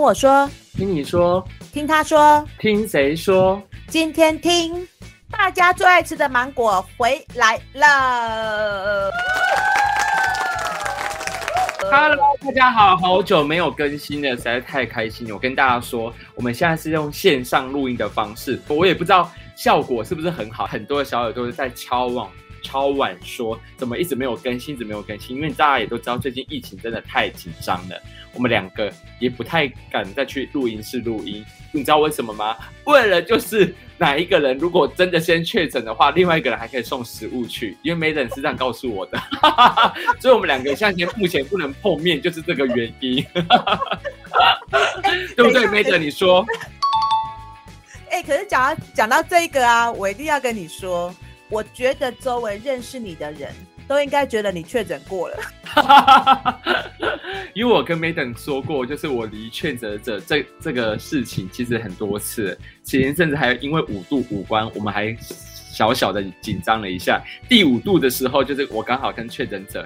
听我说，听你说，听他说，听谁说？今天听大家最爱吃的芒果回来了。Hello，大家好，好久没有更新了，实在太开心了。我跟大家说，我们现在是用线上录音的方式，我也不知道效果是不是很好。很多的小耳朵在敲碗敲碗说，怎么一直没有更新，一直没有更新？因为大家也都知道，最近疫情真的太紧张了。我们两个也不太敢再去录音室录音，你知道为什么吗？为了就是哪一个人如果真的先确诊的话，另外一个人还可以送食物去，因为没人是这样告诉我的，所以我们两个现在目前不能碰面，就是这个原因，对不对？没等你说，哎、欸，可是讲到讲到这个啊，我一定要跟你说，我觉得周围认识你的人。都应该觉得你确诊过了，因为我跟 Madam 说过，就是我离确诊者这这个事情其实很多次，前甚至还因为五度五关，我们还小小的紧张了一下。第五度的时候，就是我刚好跟确诊者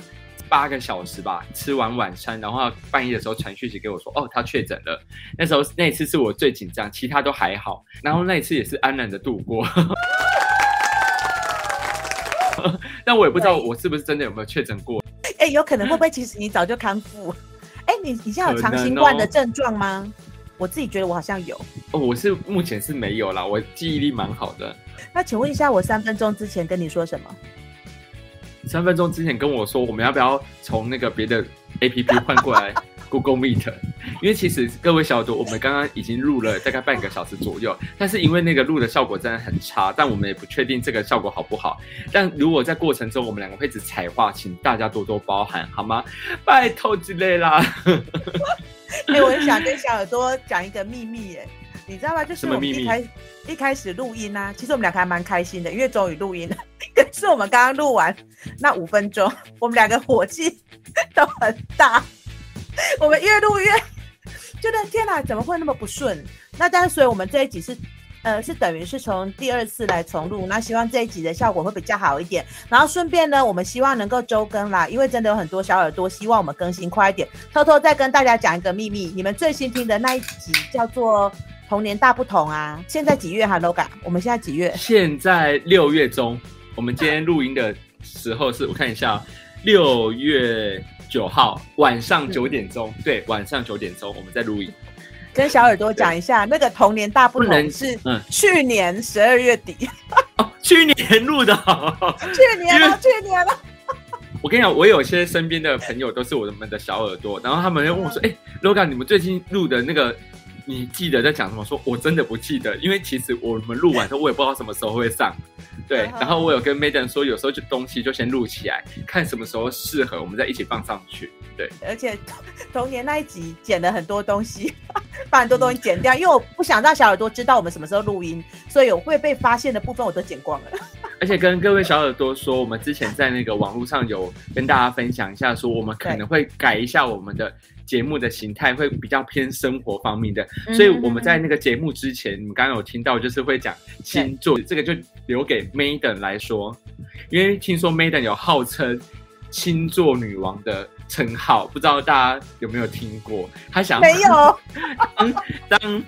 八个小时吧，吃完晚餐，然后半夜的时候传讯息给我说，哦，他确诊了。那时候那次是我最紧张，其他都还好，然后那次也是安然的度过。但我也不知道我是不是真的有没有确诊过。哎、欸，有可能会不会其实你早就康复？哎、欸，你你现在有长新冠的症状吗？我自己觉得我好像有。哦，我是目前是没有啦，我记忆力蛮好的。那请问一下，我三分钟之前跟你说什么？三分钟之前跟我说，我们要不要从那个别的 APP 换过来？Google Meet，因为其实各位小耳朵，我们刚刚已经录了大概半个小时左右，但是因为那个录的效果真的很差，但我们也不确定这个效果好不好。但如果在过程中我们两个会一直彩话，请大家多多包涵，好吗？拜托之类啦。哎、欸，我很想跟小耳朵讲一个秘密，哎，你知道吗？就是我们一开一开始录音啊，其实我们两个还蛮开心的，因为终于录音了。可是我们刚刚录完那五分钟，我们两个火气都很大。我们越录越觉得天哪，怎么会那么不顺？那但是所以我们这一集是，呃，是等于是从第二次来重录，那希望这一集的效果会比较好一点。然后顺便呢，我们希望能够周更啦，因为真的有很多小耳朵希望我们更新快一点。偷偷再跟大家讲一个秘密，你们最新听的那一集叫做《童年大不同》啊。现在几月哈，Loga？我们现在几月？现在六月中。我们今天录音的时候是我看一下，六月。九号晚上九点钟，对，晚上九点钟我们在录音。跟小耳朵讲一下，那个童年大不同是去年十二月底，嗯哦、去年录的，去年了，去年了。我跟你讲，我有些身边的朋友都是我们的小耳朵，然后他们又问我说：“哎、欸，Logan，你们最近录的那个，你记得在讲什么？”说：“我真的不记得，因为其实我们录完之后，我也不知道什么时候会上。”对，然后我有跟 Madam 说，有时候就东西就先录起来，看什么时候适合，我们再一起放上去。对，而且童年那一集剪了很多东西，把很多东西剪掉，因为我不想让小耳朵知道我们什么时候录音，所以我会被发现的部分我都剪光了。而且跟各位小耳朵说，我们之前在那个网络上有跟大家分享一下，说我们可能会改一下我们的。节目的形态会比较偏生活方面的，所以我们在那个节目之前，嗯、你们刚刚有听到，就是会讲星座，这个就留给 Maiden 来说，因为听说 Maiden 有号称星座女王的称号，不知道大家有没有听过？他想没有。当，当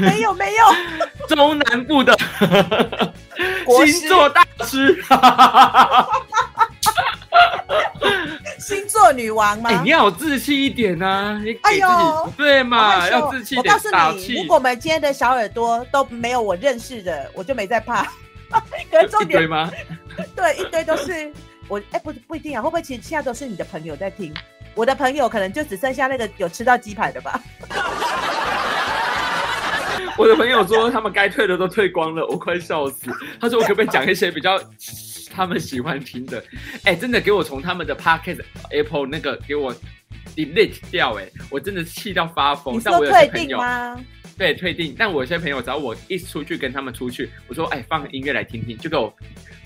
没有没有。中南部的星座 大师。星座女王吗？欸、你要有志气一点啊！你哎呦，对嘛，要志气一点。我告诉你，如果我们今天的小耳朵都没有我认识的，我就没在怕。可是重点一堆吗？对，一堆都是我。哎、欸，不不一定啊，会不会其实现在都是你的朋友在听？我的朋友可能就只剩下那个有吃到鸡排的吧。我的朋友说他们该退的都退光了，我快笑死。他说我可不可以讲一些比较。他们喜欢听的，哎、欸，真的给我从他们的 Pocket Apple 那个给我 delete 掉，哎，我真的气到发疯。你说退订吗？对，退订。但我有些朋友，只要我一出去跟他们出去，我说，哎、欸，放音乐来听听，就给我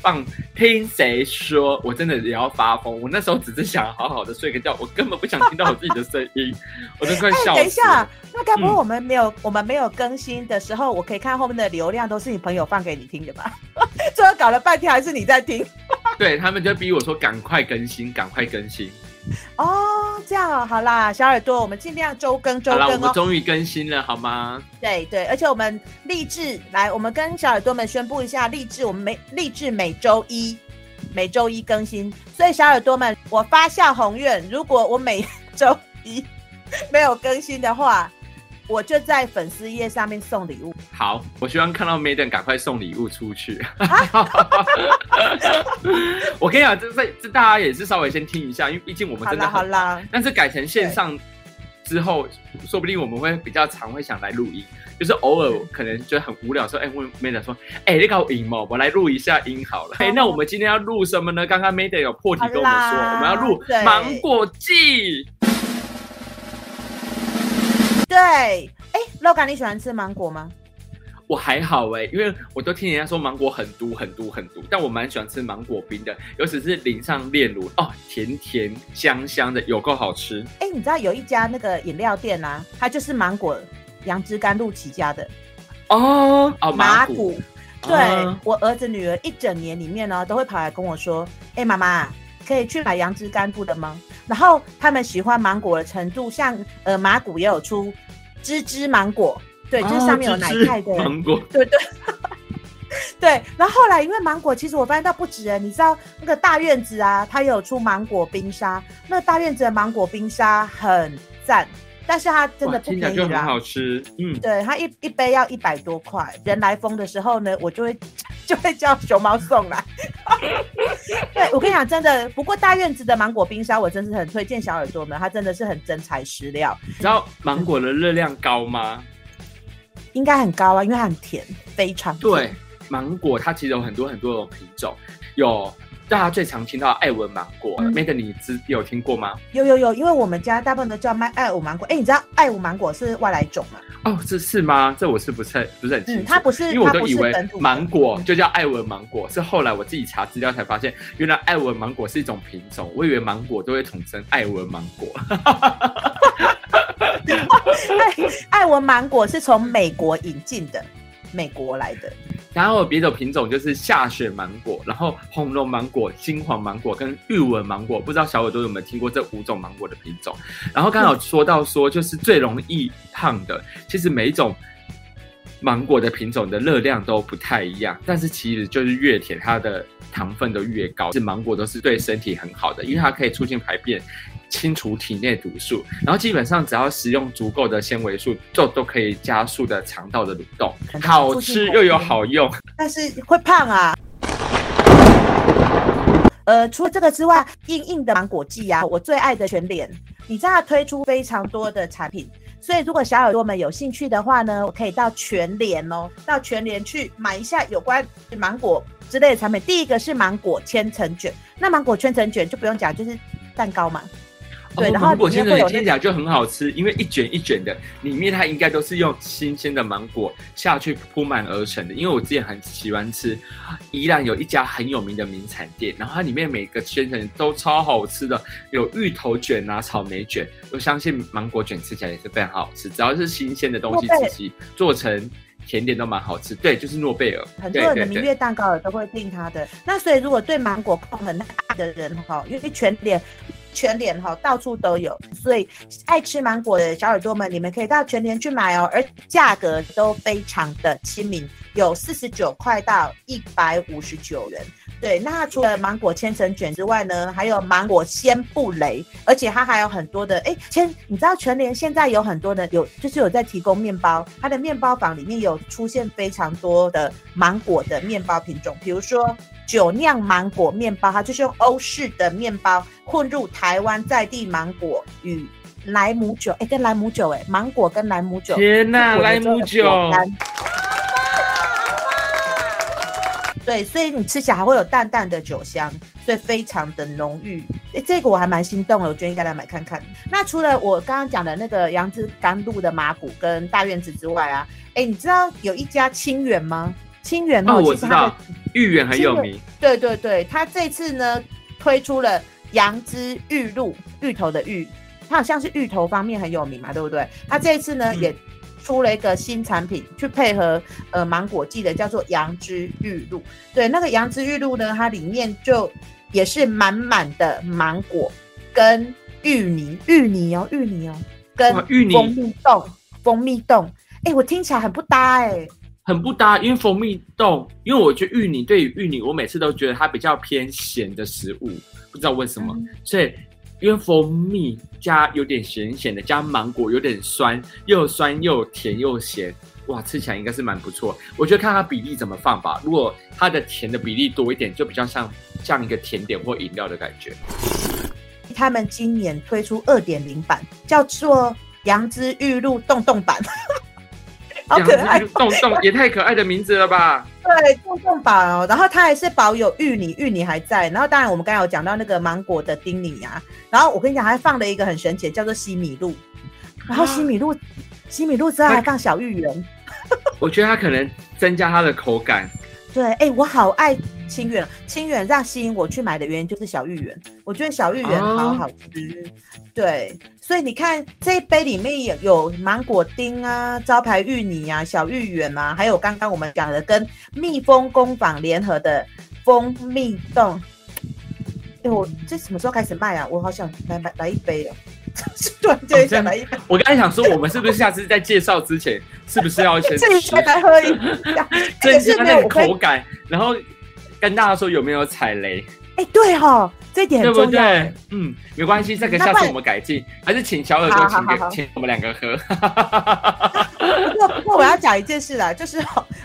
放听谁说，我真的也要发疯。我那时候只是想好好的睡个觉，我根本不想听到我自己的声音，我都快笑死了。等一下，那该不会我们没有、嗯、我们没有更新的时候，我可以看后面的流量都是你朋友放给你听的吧？最后搞了半天还是你在听，对他们就逼我说赶快更新，赶快更新。哦，这样好啦，小耳朵，我们尽量周更周更哦。好啦，我们终于更新了，好吗？对对，而且我们励志来，我们跟小耳朵们宣布一下，励志我们每励志每周一每周一更新。所以小耳朵们，我发下宏愿，如果我每周一 没有更新的话。我就在粉丝页上面送礼物。好，我希望看到 Maiden 赶快送礼物出去。我跟你讲，这这这大家也是稍微先听一下，因为毕竟我们真的好啦。但是改成线上之后，说不定我们会比较常会想来录音，就是偶尔可能觉得很无聊，说哎问 Maiden 说，哎你搞音吗，我来录一下音好了。哎，那我们今天要录什么呢？刚刚 Maiden 有破题跟我们说，我们要录芒果季。对，哎，Loga，你喜欢吃芒果吗？我还好哎，因为我都听人家说芒果很毒很毒很毒，但我蛮喜欢吃芒果冰的，尤其是淋上炼乳哦，甜甜香香的，有够好吃。哎，你知道有一家那个饮料店啊，它就是芒果杨枝甘露起家的哦哦，麻古。对、哦、我儿子女儿一整年里面呢，都会跑来跟我说，哎，妈妈。可以去买杨枝甘露的吗？然后他们喜欢芒果的程度，像呃马古也有出芝芝芒果，对，就是上面有奶盖的芒果，对对 对。然后后来因为芒果，其实我发现到不止哎，你知道那个大院子啊，它也有出芒果冰沙，那个大院子的芒果冰沙很赞。但是它真的不便宜啦，很好吃，嗯，对，它一一杯要一百多块。人来疯的时候呢，我就会 就会叫熊猫送来。对，我跟你讲，真的，不过大院子的芒果冰沙，我真是很推荐小耳朵们，它真的是很真材实料。你知道芒果的热量高吗？应该很高啊，因为它很甜，非常甜。对，芒果它其实有很多很多种品种，有。大家最常听到艾文芒果，Madam 你知有听过吗？有有有，因为我们家大部分都叫卖艾文芒果。哎，你知道艾文芒果是外来种吗？哦，这是吗？这我是不是不是很清楚。它不是，因为我都以为芒果就叫艾文芒果，是后来我自己查资料才发现，原来艾文芒果是一种品种。我以为芒果都会统称艾文芒果。爱爱文芒果是从美国引进的，美国来的。然后别的品种就是下雪芒果，然后红龙芒果、金黄芒果跟玉纹芒果，不知道小耳朵有没有听过这五种芒果的品种？然后刚好说到说就是最容易胖的，其实每一种芒果的品种的热量都不太一样，但是其实就是越甜，它的糖分都越高。是芒果都是对身体很好的，因为它可以促进排便。清除体内毒素，然后基本上只要食用足够的纤维素，就都可以加速的肠道的蠕动，好吃又有好用，但是会胖啊。呃，除了这个之外，硬硬的芒果季啊，我最爱的全脸，你知道它推出非常多的产品，所以如果小耳朵们有兴趣的话呢，我可以到全联哦，到全联去买一下有关芒果之类的产品。第一个是芒果千层卷，那芒果千层卷就不用讲，就是蛋糕嘛。对，然后芒果千层卷听起来就很好吃，因为一卷一卷的，里面它应该都是用新鲜的芒果下去铺满而成的。因为我之前很喜欢吃，宜兰有一家很有名的名产店，然后它里面每个千层都超好吃的，有芋头卷啊、草莓卷，我相信芒果卷吃起来也是非常好吃。只要是新鲜的东西，自己做成甜点都蛮好吃。对，就是诺贝尔，很多人的明月蛋糕也都会订它的。那所以如果对芒果控很大的人哈，因为全联。全联哈到处都有，所以爱吃芒果的小耳朵们，你们可以到全联去买哦，而价格都非常的亲民，有四十九块到一百五十九元。对，那除了芒果千层卷之外呢，还有芒果鲜布雷，而且它还有很多的哎，千你知道全联现在有很多的有就是有在提供面包，它的面包房里面有出现非常多的芒果的面包品种，比如说。酒酿芒果面包，它就是用欧式的面包混入台湾在地芒果与莱姆酒，哎，跟莱姆酒，哎，芒果跟莱姆酒，天哪，莱姆酒，对，所以你吃起来还会有淡淡的酒香，所以非常的浓郁，哎，这个我还蛮心动的，我觉得应该来买看看。那除了我刚刚讲的那个杨枝甘露的麻古跟大院子之外啊，哎，你知道有一家清远吗？清远哦，我知道。芋圆很有名，对对对，他这次呢推出了杨枝玉露，芋头的芋，它好像是芋头方面很有名嘛，对不对？他这一次呢、嗯、也出了一个新产品，去配合呃芒果季的，叫做杨枝玉露。对，那个杨枝玉露呢，它里面就也是满满的芒果跟芋泥，芋泥哦，芋泥哦，跟蜂蜜冻，蜂蜜冻，哎，我听起来很不搭哎，很不搭，因为蜂蜜冻，因为我觉得芋泥对于芋泥，我每次都觉得它比较偏咸的食物，不知道为什么，嗯、所以因为蜂蜜加有点咸咸的，加芒果有点酸，又酸又甜又咸。哇，吃起来应该是蛮不错。我觉得看它比例怎么放吧。如果它的甜的比例多一点，就比较像像一个甜点或饮料的感觉。他们今年推出二点零版，叫做杨枝玉露洞洞版，好可爱！洞洞也太可爱的名字了吧？对，重重版哦。然后它还是保有芋泥，芋泥还在。然后当然我们刚才有讲到那个芒果的丁泥啊。然后我跟你讲，还放了一个很神奇，叫做西米露。然后西米露。啊西米露之后还放小芋圆，我觉得它可能增加它的口感。对，哎、我好爱清远，清远让吸引我去买的原因就是小芋圆，我觉得小芋圆好好吃。对，所以你看这一杯里面有有芒果丁啊、招牌芋泥啊、小芋圆啊，还有刚刚我们讲的跟蜜蜂工坊联合的蜂蜜冻。哎、我这什么时候开始卖啊？我好想来买来一杯啊！突然间想来一杯，我刚才想说，我们是不是下次在介绍之前，是不是要先自己来喝一下，增加那个口感，然后跟大家说有没有踩雷？哎，对哈，这一点。对不对？嗯，没关系，这个下次我们改进，还是请小耳朵请给请我们两个喝。不过不过我要讲一件事啦，就是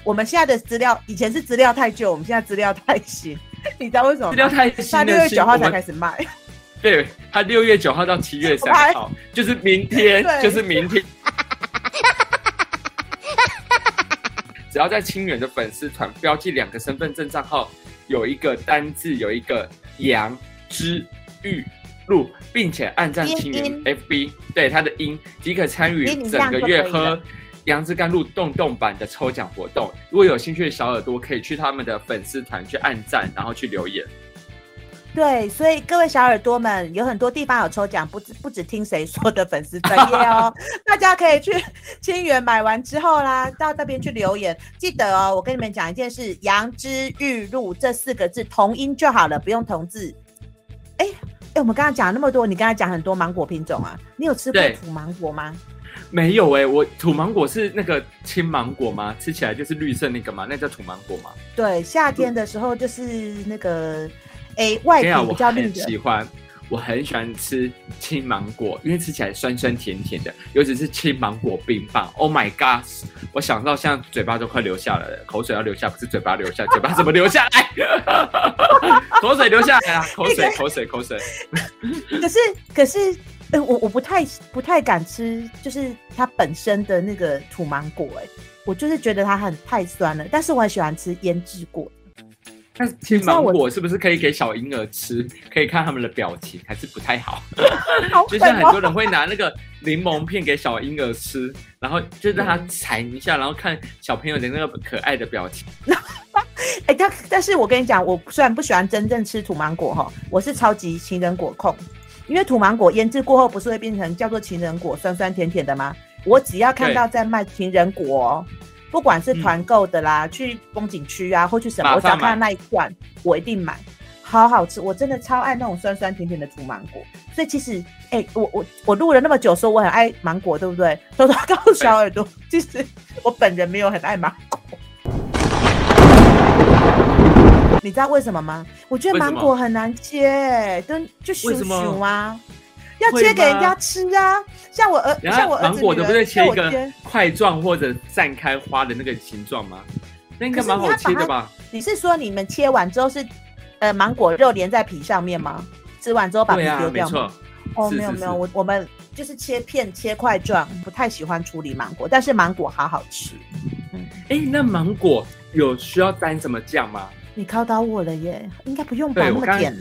我们现在的资料以前是资料太旧，我们现在资料太新，你知道为什么？资料太新，他六月九号才开始卖。对，他六月九号到七月三号，就是明天，就是明天。只要在清远的粉丝团标记两个身份证账号，有一个单字，有一个杨枝玉露，并且按赞清远 FB，对他的音即可参与整个月喝杨枝甘露洞洞版的抽奖活动。如果有兴趣的小耳朵，可以去他们的粉丝团去按赞，然后去留言。对，所以各位小耳朵们，有很多地方有抽奖，不止不止听谁说的粉丝专业哦，大家可以去清远买完之后啦，到那边去留言，记得哦，我跟你们讲一件事，杨枝玉露这四个字同音就好了，不用同字。哎哎，我们刚刚讲那么多，你刚才讲很多芒果品种啊，你有吃过土芒果吗？没有哎、欸，我土芒果是那个青芒果吗？吃起来就是绿色那个吗？那叫土芒果吗？对，夏天的时候就是那个。哎，外皮比较绿的。我很喜欢，我很喜欢吃青芒果，因为吃起来酸酸甜甜的，尤其是青芒果冰棒。Oh my god！我想到现在嘴巴都快流下来了，口水要流下，不是嘴巴流下，嘴巴怎么流下来？口水流下来啊！口水，口水，口水。可是，可是，呃，我我不太不太敢吃，就是它本身的那个土芒果，哎，我就是觉得它很太酸了。但是我很喜欢吃腌制过。但是青芒果是不是可以给小婴儿吃？可以看他们的表情，还是不太好。就像很多人会拿那个柠檬片给小婴儿吃，然后就让他踩一下，然后看小朋友的那个可爱的表情。哎、欸，但但是我跟你讲，我虽然不喜欢真正吃土芒果哈，我是超级情人果控，因为土芒果腌制过后不是会变成叫做情人果，酸酸甜甜的吗？我只要看到在卖情人果。不管是团购的啦，嗯、去风景区啊，或去什么，我只要看到那一罐，我一定买，好好吃，我真的超爱那种酸酸甜甜的土芒果。所以其实，哎、欸，我我我录了那么久，说我很爱芒果，对不对？偷偷告诉小耳朵，其实我本人没有很爱芒果。你知道为什么吗？我觉得芒果很难切，跟就熊熊啊。要切给人家吃啊！像我儿，像我儿子，芒果的不是切一个块状或者散开花的那个形状吗？那应该蛮好切的吧？你是说你们切完之后是呃芒果肉连在皮上面吗？吃完之后把皮丢掉吗？哦，没有没有，我我们就是切片切块状，不太喜欢处理芒果，但是芒果好好吃。嗯，哎，那芒果有需要沾什么酱吗？你考倒我了耶，应该不用吧？那么甜。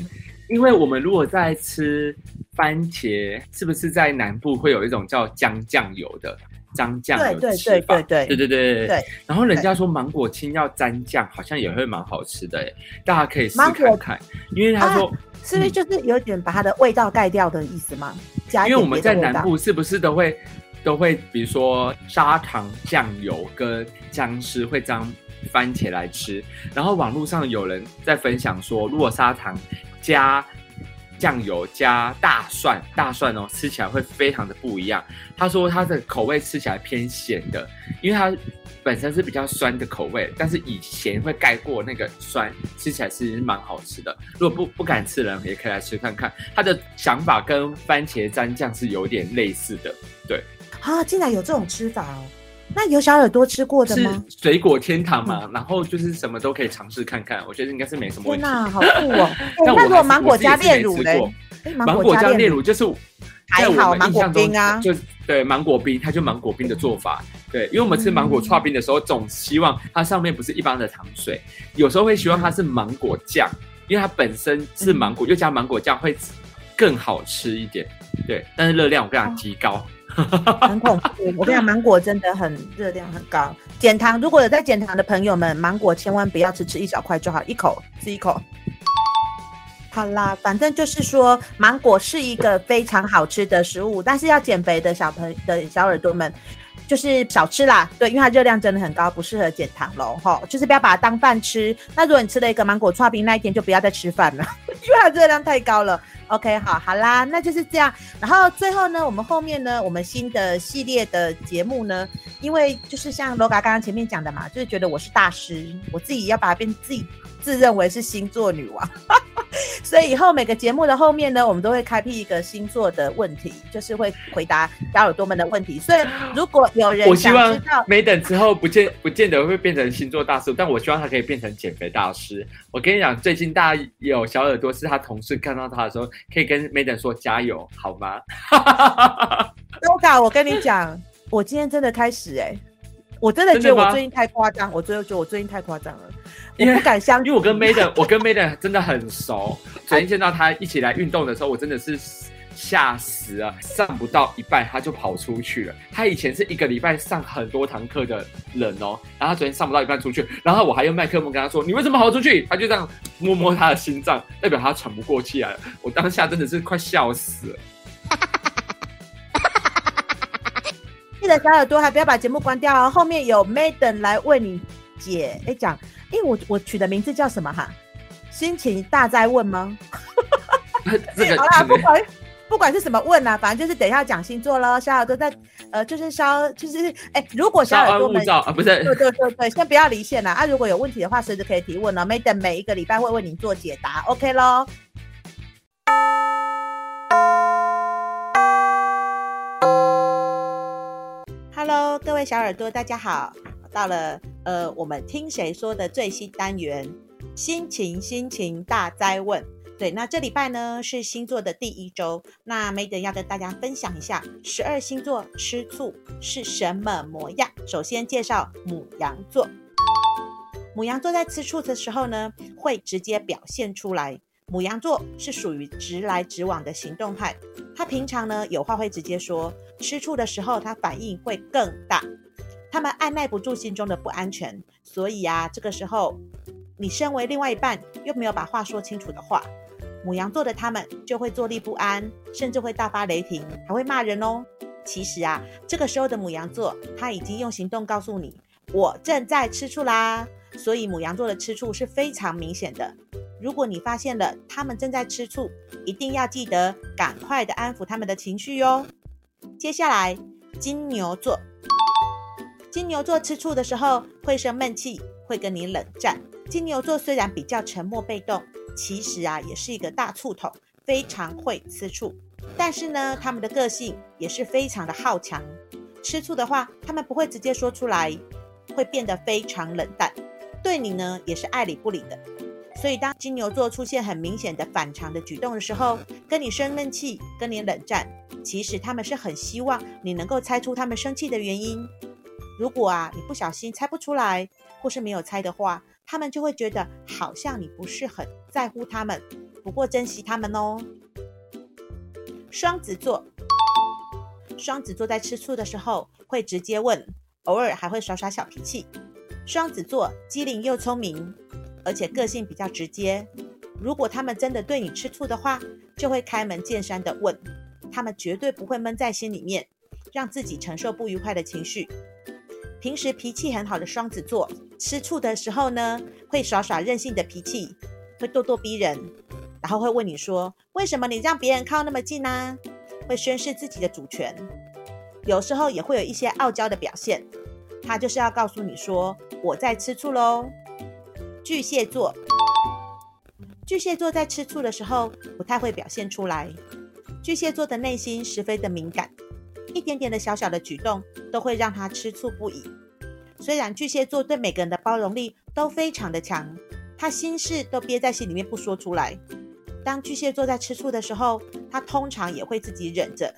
因为我们如果在吃番茄，是不是在南部会有一种叫姜酱油的姜酱油的吃法？对对对对对对对。对然后人家说芒果青要沾酱，好像也会蛮好吃的，大家可以试看看。因为他说、啊，是不是就是有点把它的味道盖掉的意思吗？加因为我们在南部是不是都会都会，比如说砂糖酱油跟姜丝会沾番茄来吃，然后网络上有人在分享说，如果砂糖加酱油加大蒜，大蒜哦，吃起来会非常的不一样。他说他的口味吃起来偏咸的，因为它本身是比较酸的口味，但是以咸会盖过那个酸，吃起来是蛮好吃的。如果不不敢吃的人，也可以来吃看看。他的想法跟番茄蘸酱是有点类似的，对。啊，竟然有这种吃法哦！那有小耳朵吃过的吗？水果天堂嘛，嗯、然后就是什么都可以尝试看看，我觉得应该是没什么问题。天哪，好酷哦！那如果芒果加炼乳嘞？芒果加炼乳就是还好，芒果冰啊，就对芒果冰，它就芒果冰的做法。对，因为我们吃芒果串冰的时候，总希望它上面不是一般的糖水，有时候会希望它是芒果酱，因为它本身是芒果，又加芒果酱会更好吃一点。对，但是热量我跟你讲极高。很恐怖，我跟你讲，芒果真的很热量很高。减糖，如果有在减糖的朋友们，芒果千万不要只吃一小块就好，一口吃一口。好啦，反正就是说，芒果是一个非常好吃的食物，但是要减肥的小朋的小耳朵们，就是少吃啦。对，因为它热量真的很高，不适合减糖喽。哈，就是不要把它当饭吃。那如果你吃了一个芒果剉冰，那一天就不要再吃饭了，因为它热量太高了。OK，好，好啦，那就是这样。然后最后呢，我们后面呢，我们新的系列的节目呢，因为就是像 Loga 刚刚前面讲的嘛，就是觉得我是大师，我自己要把它变自己自认为是星座女王。所以以后每个节目的后面呢，我们都会开辟一个星座的问题，就是会回答小耳朵们的问题。所以如果有人我希望，没等之后不见不见得会变成星座大师，但我希望他可以变成减肥大师。我跟你讲，最近大家有小耳朵是他同事看到他的时候，可以跟 Madam 说加油，好吗？Loga，我跟你讲，我今天真的开始哎、欸，我真的觉得我最近太夸张，我最后觉得我最近太夸张了。我不敢相信，因为我跟 Madam，我跟 Madam 真的很熟。昨天见到他一起来运动的时候，我真的是吓死了。上不到一半他就跑出去了。他以前是一个礼拜上很多堂课的人哦，然后他昨天上不到一半出去，然后我还用麦克风跟他说：“你为什么跑出去？”他就这样摸摸他的心脏，代表他喘不过气来了。我当下真的是快笑死了。记得小耳朵还不要把节目关掉哦，后面有 Maiden 来为你解哎讲。因为我我取的名字叫什么哈？心情大灾问吗？这个 好啦，不管不管是什么问啊，反正就是等一下讲星座喽。小耳朵在呃，就是稍就是哎、欸，如果小耳朵们啊，不是对对对对，先不要离线啦啊。如果有问题的话，随时可以提问哦。Maiden 每一个礼拜会为您做解答，OK 喽。各位小耳朵，大家好。到了，呃，我们听谁说的最新单元，心情心情大灾问。对，那这礼拜呢是星座的第一周，那 Madam 要跟大家分享一下十二星座吃醋是什么模样。首先介绍牡羊座，母羊座在吃醋的时候呢，会直接表现出来。母羊座是属于直来直往的行动派，他平常呢有话会直接说，吃醋的时候他反应会更大。他们按捺不住心中的不安全，所以啊，这个时候你身为另外一半又没有把话说清楚的话，母羊座的他们就会坐立不安，甚至会大发雷霆，还会骂人哦。其实啊，这个时候的母羊座他已经用行动告诉你，我正在吃醋啦。所以母羊座的吃醋是非常明显的。如果你发现了他们正在吃醋，一定要记得赶快的安抚他们的情绪哟。接下来，金牛座。金牛座吃醋的时候会生闷气，会跟你冷战。金牛座虽然比较沉默被动，其实啊也是一个大醋桶，非常会吃醋。但是呢，他们的个性也是非常的好强。吃醋的话，他们不会直接说出来，会变得非常冷淡，对你呢也是爱理不理的。所以当金牛座出现很明显的反常的举动的时候，跟你生闷气，跟你冷战，其实他们是很希望你能够猜出他们生气的原因。如果啊，你不小心猜不出来，或是没有猜的话，他们就会觉得好像你不是很在乎他们，不过珍惜他们哦。双子座，双子座在吃醋的时候会直接问，偶尔还会耍耍小脾气。双子座机灵又聪明，而且个性比较直接。如果他们真的对你吃醋的话，就会开门见山的问，他们绝对不会闷在心里面，让自己承受不愉快的情绪。平时脾气很好的双子座，吃醋的时候呢，会耍耍任性的脾气，会咄咄逼人，然后会问你说：“为什么你让别人靠那么近呢？”会宣示自己的主权。有时候也会有一些傲娇的表现，他就是要告诉你说：“我在吃醋喽。”巨蟹座，巨蟹座在吃醋的时候不太会表现出来。巨蟹座的内心十分的敏感，一点点的小小的举动都会让他吃醋不已。虽然巨蟹座对每个人的包容力都非常的强，他心事都憋在心里面不说出来。当巨蟹座在吃醋的时候，他通常也会自己忍着。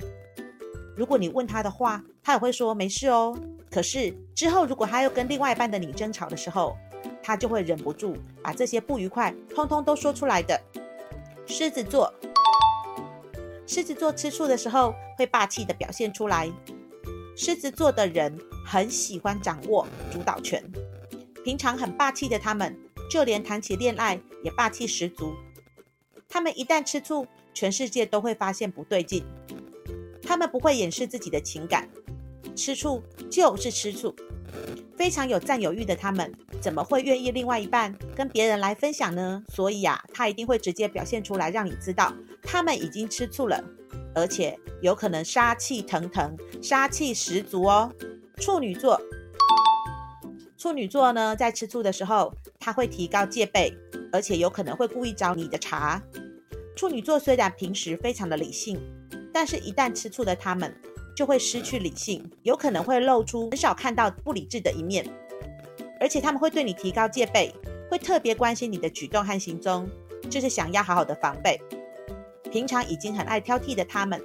如果你问他的话，他也会说没事哦。可是之后如果他又跟另外一半的你争吵的时候，他就会忍不住把这些不愉快通通都说出来的。狮子座。狮子座吃醋的时候会霸气的表现出来。狮子座的人很喜欢掌握主导权，平常很霸气的他们，就连谈起恋爱也霸气十足。他们一旦吃醋，全世界都会发现不对劲。他们不会掩饰自己的情感，吃醋就是吃醋。非常有占有欲的他们，怎么会愿意另外一半跟别人来分享呢？所以啊，他一定会直接表现出来，让你知道他们已经吃醋了，而且有可能杀气腾腾、杀气十足哦。处女座，处女座呢，在吃醋的时候，他会提高戒备，而且有可能会故意找你的茬。处女座虽然平时非常的理性，但是一旦吃醋的他们，就会失去理性，有可能会露出很少看到不理智的一面，而且他们会对你提高戒备，会特别关心你的举动和行踪，就是想要好好的防备。平常已经很爱挑剔的他们，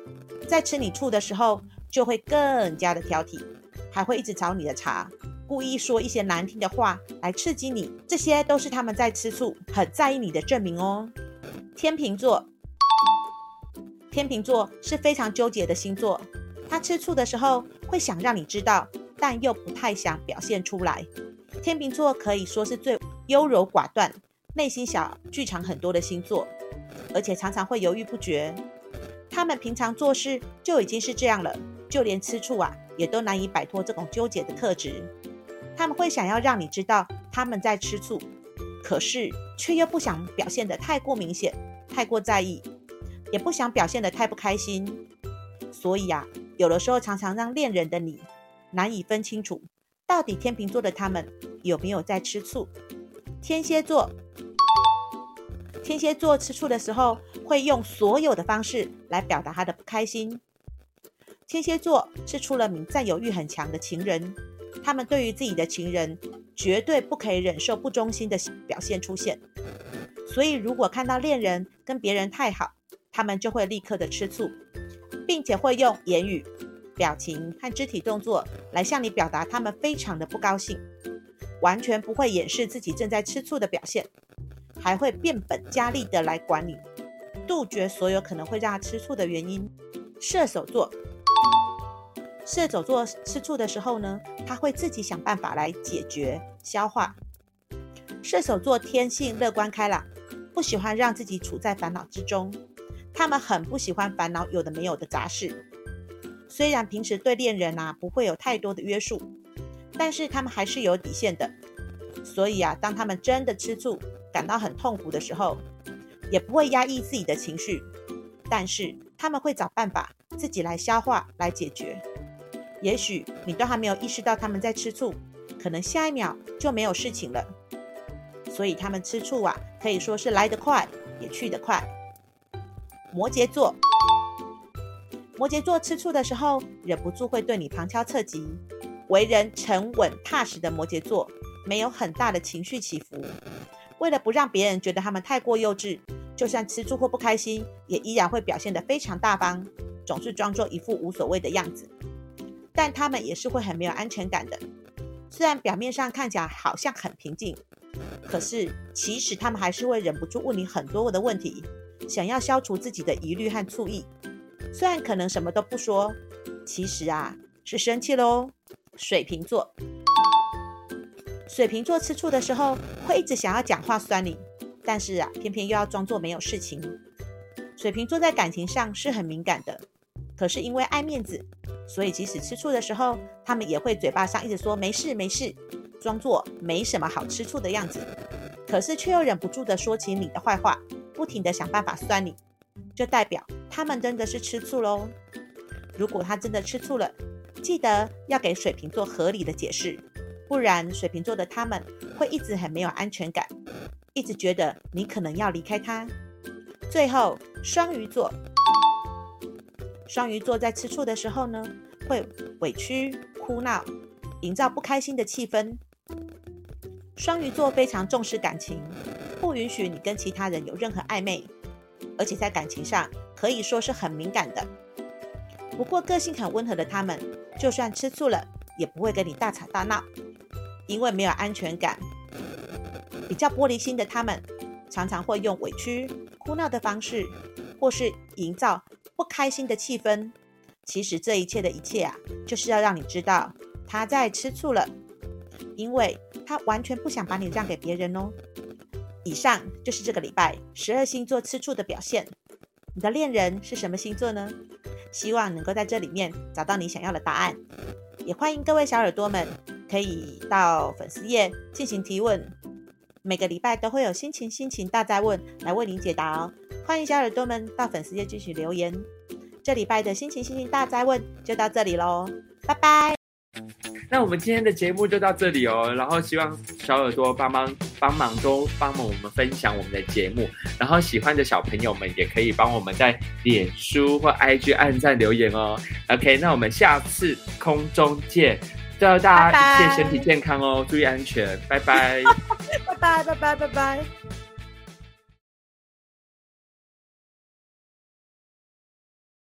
在吃你醋的时候就会更加的挑剔，还会一直找你的茬，故意说一些难听的话来刺激你，这些都是他们在吃醋，很在意你的证明哦。天秤座，天秤座是非常纠结的星座。他吃醋的时候会想让你知道，但又不太想表现出来。天秤座可以说是最优柔寡断、内心小剧场很多的星座，而且常常会犹豫不决。他们平常做事就已经是这样了，就连吃醋啊，也都难以摆脱这种纠结的特质。他们会想要让你知道他们在吃醋，可是却又不想表现得太过明显、太过在意，也不想表现得太不开心。所以啊。有的时候，常常让恋人的你难以分清楚，到底天秤座的他们有没有在吃醋。天蝎座，天蝎座吃醋的时候，会用所有的方式来表达他的不开心。天蝎座是出了名占有欲很强的情人，他们对于自己的情人绝对不可以忍受不忠心的表现出现。所以，如果看到恋人跟别人太好，他们就会立刻的吃醋。并且会用言语、表情和肢体动作来向你表达他们非常的不高兴，完全不会掩饰自己正在吃醋的表现，还会变本加厉的来管你，杜绝所有可能会让他吃醋的原因。射手座，射手座吃醋的时候呢，他会自己想办法来解决、消化。射手座天性乐观开朗，不喜欢让自己处在烦恼之中。他们很不喜欢烦恼有的没有的杂事，虽然平时对恋人啊不会有太多的约束，但是他们还是有底线的。所以啊，当他们真的吃醋，感到很痛苦的时候，也不会压抑自己的情绪，但是他们会找办法自己来消化、来解决。也许你都还没有意识到他们在吃醋，可能下一秒就没有事情了。所以他们吃醋啊，可以说是来得快，也去得快。摩羯座，摩羯座吃醋的时候，忍不住会对你旁敲侧击。为人沉稳踏实的摩羯座，没有很大的情绪起伏。为了不让别人觉得他们太过幼稚，就算吃醋或不开心，也依然会表现得非常大方，总是装作一副无所谓的样子。但他们也是会很没有安全感的。虽然表面上看起来好像很平静，可是其实他们还是会忍不住问你很多的问题。想要消除自己的疑虑和醋意，虽然可能什么都不说，其实啊是生气喽。水瓶座，水瓶座吃醋的时候会一直想要讲话酸你，但是啊偏偏又要装作没有事情。水瓶座在感情上是很敏感的，可是因为爱面子，所以即使吃醋的时候，他们也会嘴巴上一直说没事没事，装作没什么好吃醋的样子，可是却又忍不住的说起你的坏话。不停地想办法酸你，就代表他们真的是吃醋喽。如果他真的吃醋了，记得要给水瓶座合理的解释，不然水瓶座的他们会一直很没有安全感，一直觉得你可能要离开他。最后，双鱼座，双鱼座在吃醋的时候呢，会委屈哭闹，营造不开心的气氛。双鱼座非常重视感情，不允许你跟其他人有任何暧昧，而且在感情上可以说是很敏感的。不过个性很温和的他们，就算吃醋了，也不会跟你大吵大闹，因为没有安全感。比较玻璃心的他们，常常会用委屈、哭闹的方式，或是营造不开心的气氛。其实这一切的一切啊，就是要让你知道他在吃醋了，因为他完全不想把你让给别人哦。以上就是这个礼拜十二星座吃醋的表现。你的恋人是什么星座呢？希望能够在这里面找到你想要的答案，也欢迎各位小耳朵们可以到粉丝页进行提问，每个礼拜都会有心情心情大灾问来为您解答哦。欢迎小耳朵们到粉丝页继续留言。这礼拜的心情心情大灾问就到这里喽，拜拜。那我们今天的节目就到这里哦，然后希望小耳朵帮忙帮忙都帮忙我们分享我们的节目，然后喜欢的小朋友们也可以帮我们在脸书或 IG 按赞留言哦。OK，那我们下次空中见，祝大家一切身体健康哦，注意安全，拜拜，拜拜拜拜拜拜。